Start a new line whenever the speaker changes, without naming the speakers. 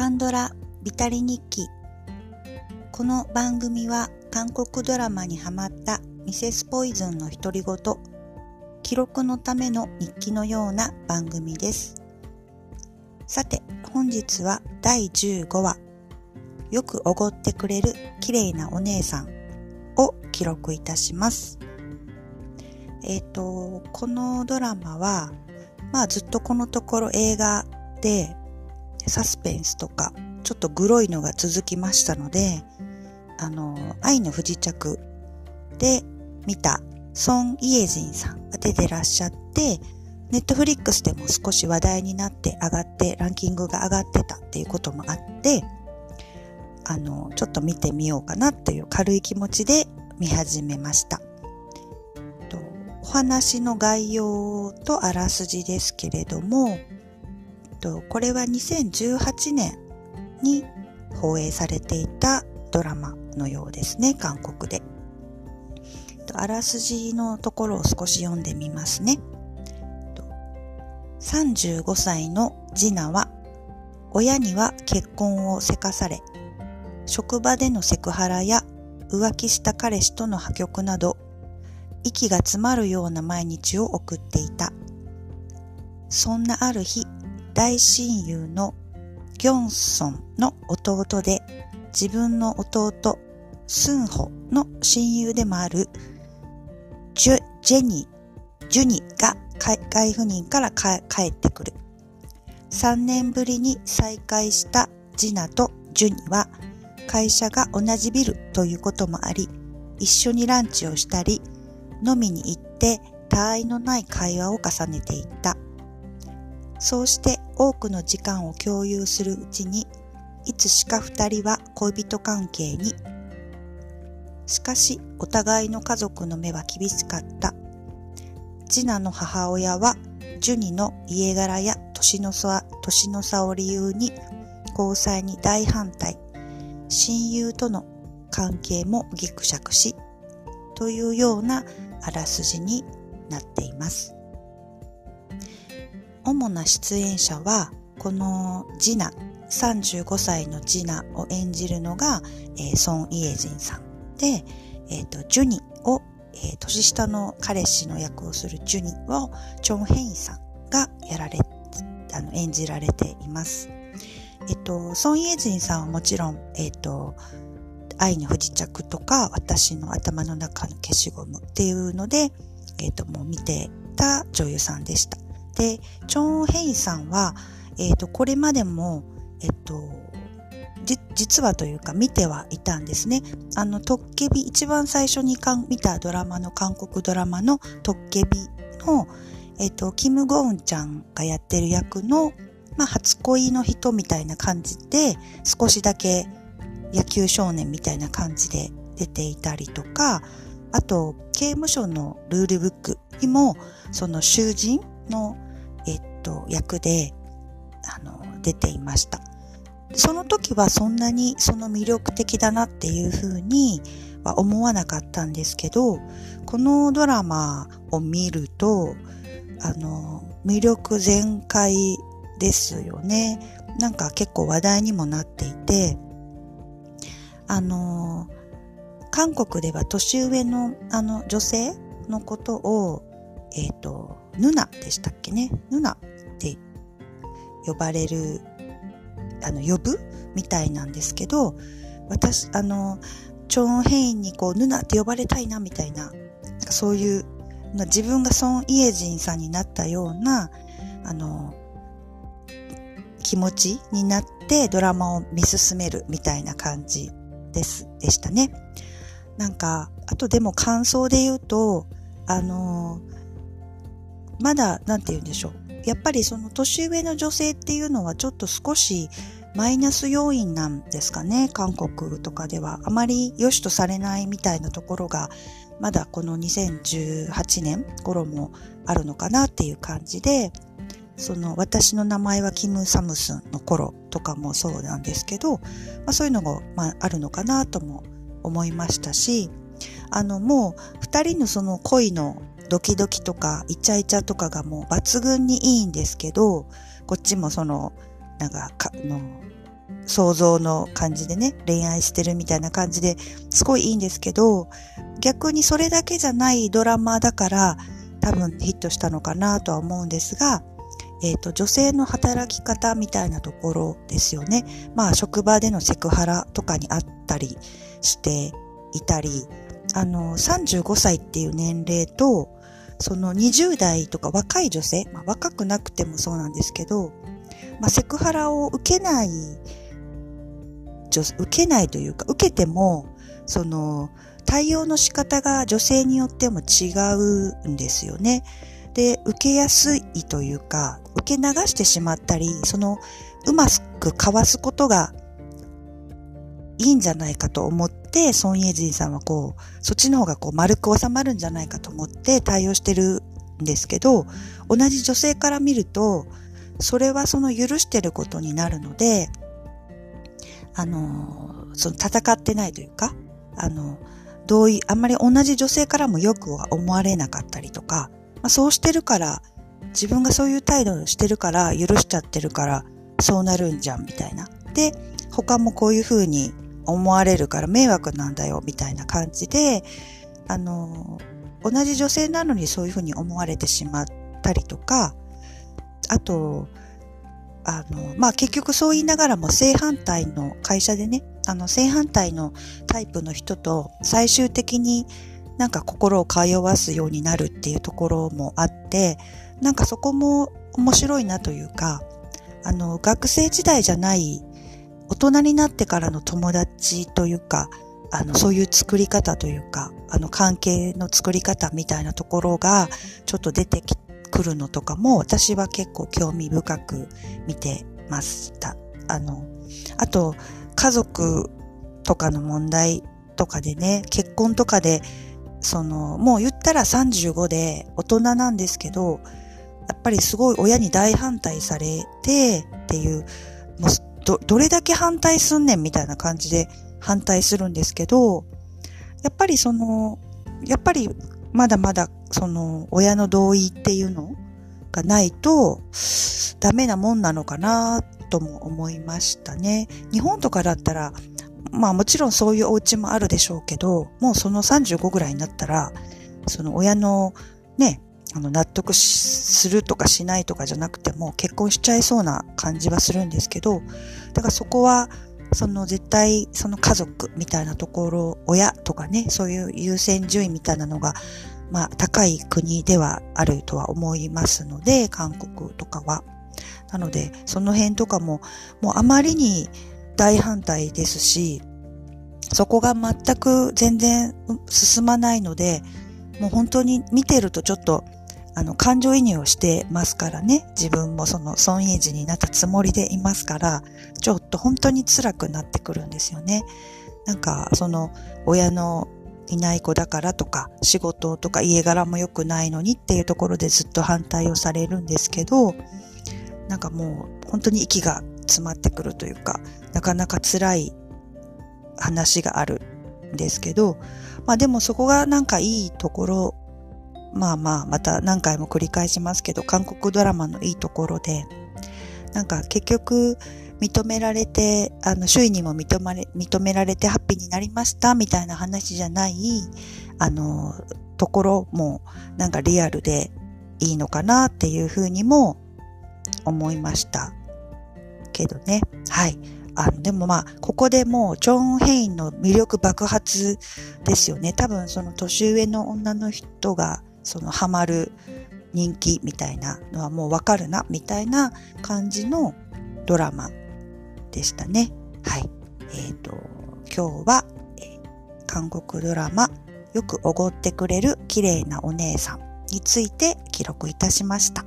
カンドラビタリ日記。この番組は韓国ドラマにハマったミセスポイズンの独り言記録のための日記のような番組です。さて本日は第15話よくおごってくれる綺麗なお姉さんを記録いたします。えっ、ー、とこのドラマはまあずっとこのところ映画でサスペンスとか、ちょっとグロいのが続きましたので、あの、愛の不時着で見たソン・イエジンさんが出てらっしゃって、ネットフリックスでも少し話題になって上がって、ランキングが上がってたっていうこともあって、あの、ちょっと見てみようかなっていう軽い気持ちで見始めました。お話の概要とあらすじですけれども、と、これは2018年に放映されていたドラマのようですね、韓国で。あらすじのところを少し読んでみますね。35歳の次男は、親には結婚をせかされ、職場でのセクハラや浮気した彼氏との破局など、息が詰まるような毎日を送っていた。そんなある日、大親友のギョンソンの弟で自分の弟スンホの親友でもあるジュジェニジュニが外赴任から帰ってくる。3年ぶりに再会したジナとジュニは会社が同じビルということもあり一緒にランチをしたり飲みに行って他愛のない会話を重ねていった。そうして多くの時間を共有するうちに、いつしか二人は恋人関係に。しかし、お互いの家族の目は厳しかった。次男の母親は、ジュニの家柄や年の差年の差を理由に交際に大反対。親友との関係もギクシャクし、というようなあらすじになっています。主な出演者は、このジナ、35歳のジナを演じるのが、えー、ソン・イエジンさんで、えっ、ー、と、ジュニを、えー、年下の彼氏の役をするジュニをチョン・ヘインさんがやられ、あの、演じられています。えっ、と、ソン・イエジンさんはもちろん、えっ、と、愛の不時着とか、私の頭の中の消しゴムっていうので、えっ、と、もう見てた女優さんでした。で、チョン・ヘイさんは、えっ、ー、と、これまでも、えっ、と、実はというか見てはいたんですね。あの、トッケビ、一番最初にか見たドラマの、韓国ドラマのトッケビの、えっ、と、キム・ゴウンちゃんがやってる役の、まあ、初恋の人みたいな感じで、少しだけ野球少年みたいな感じで出ていたりとか、あと、刑務所のルールブックにも、その囚人のと、役で、あの、出ていました。その時はそんなにその魅力的だなっていうふうには思わなかったんですけど、このドラマを見ると、あの、魅力全開ですよね。なんか結構話題にもなっていて、あの、韓国では年上のあの女性のことを、えっ、ー、と、ヌナでしたっけね？ヌナって呼ばれる、あの、呼ぶみたいなんですけど、私、あの、チョン・ヘインにこう、ヌナって呼ばれたいな、みたいな、なんかそういう、自分がソン・イエジンさんになったような、あの、気持ちになってドラマを見進めるみたいな感じです、でしたね。なんか、あとでも感想で言うと、あの、まだ、なんて言うんでしょう。やっぱりその年上の女性っていうのはちょっと少しマイナス要因なんですかね。韓国とかではあまり良しとされないみたいなところがまだこの2018年頃もあるのかなっていう感じで、その私の名前はキム・サムスンの頃とかもそうなんですけど、まあ、そういうのが、まあ、あるのかなとも思いましたし、あのもう二人のその恋のドキドキとかイチャイチャとかがもう抜群にいいんですけど、こっちもその、なんか、かの想像の感じでね、恋愛してるみたいな感じですごいいいんですけど、逆にそれだけじゃないドラマだから多分ヒットしたのかなとは思うんですが、えっ、ー、と、女性の働き方みたいなところですよね。まあ、職場でのセクハラとかにあったりしていたり、あの、35歳っていう年齢と、その20代とか若い女性、まあ、若くなくてもそうなんですけど、まあ、セクハラを受けない、受けないというか、受けても、その、対応の仕方が女性によっても違うんですよね。で、受けやすいというか、受け流してしまったり、その、うまくかわすことがいいんじゃないかと思って、ソン・イェジンさんはこう、そっちの方がこう丸く収まるんじゃないかと思って対応してるんですけど、同じ女性から見ると、それはその許してることになるので、あの、その戦ってないというか、あの、同意、あんまり同じ女性からもよくは思われなかったりとか、まあ、そうしてるから、自分がそういう態度をしてるから許しちゃってるからそうなるんじゃんみたいな。で、他もこういう風に思われるから迷惑なんだよみたいな感じで、あの、同じ女性なのにそういう風に思われてしまったりとか、あと、あの、まあ、結局そう言いながらも正反対の会社でね、あの、正反対のタイプの人と最終的になんか心を通わすようになるっていうところもあって、なんかそこも面白いなというか、あの、学生時代じゃない大人になってからの友達というか、あの、そういう作り方というか、あの、関係の作り方みたいなところが、ちょっと出てくるのとかも、私は結構興味深く見てました。あの、あと、家族とかの問題とかでね、結婚とかで、その、もう言ったら35で大人なんですけど、やっぱりすごい親に大反対されてっていう、もうど、どれだけ反対すんねんみたいな感じで反対するんですけど、やっぱりその、やっぱりまだまだその親の同意っていうのがないとダメなもんなのかなとも思いましたね。日本とかだったら、まあもちろんそういうお家もあるでしょうけど、もうその35ぐらいになったら、その親のね、あの、納得するとかしないとかじゃなくても結婚しちゃいそうな感じはするんですけど、だからそこは、その絶対その家族みたいなところ、親とかね、そういう優先順位みたいなのが、まあ高い国ではあるとは思いますので、韓国とかは。なので、その辺とかも、もうあまりに大反対ですし、そこが全く全然進まないので、もう本当に見てるとちょっとあの、感情移入をしてますからね。自分もその、損益時になったつもりでいますから、ちょっと本当に辛くなってくるんですよね。なんか、その、親のいない子だからとか、仕事とか家柄も良くないのにっていうところでずっと反対をされるんですけど、なんかもう、本当に息が詰まってくるというか、なかなか辛い話があるんですけど、まあでもそこがなんかいいところまあまあ、また何回も繰り返しますけど、韓国ドラマのいいところで、なんか結局、認められて、あの、周囲にも認めれ、認められてハッピーになりましたみたいな話じゃない、あの、ところも、なんかリアルでいいのかなっていうふうにも思いました。けどね。はい。あの、でもまあ、ここでもう、チョン・ヘインの魅力爆発ですよね。多分その年上の女の人がそのハマる人気みたいなのはもうわかるな、みたいな感じのドラマでしたね。はい。えっ、ー、と、今日は、えー、韓国ドラマ、よくおごってくれる綺麗なお姉さんについて記録いたしました。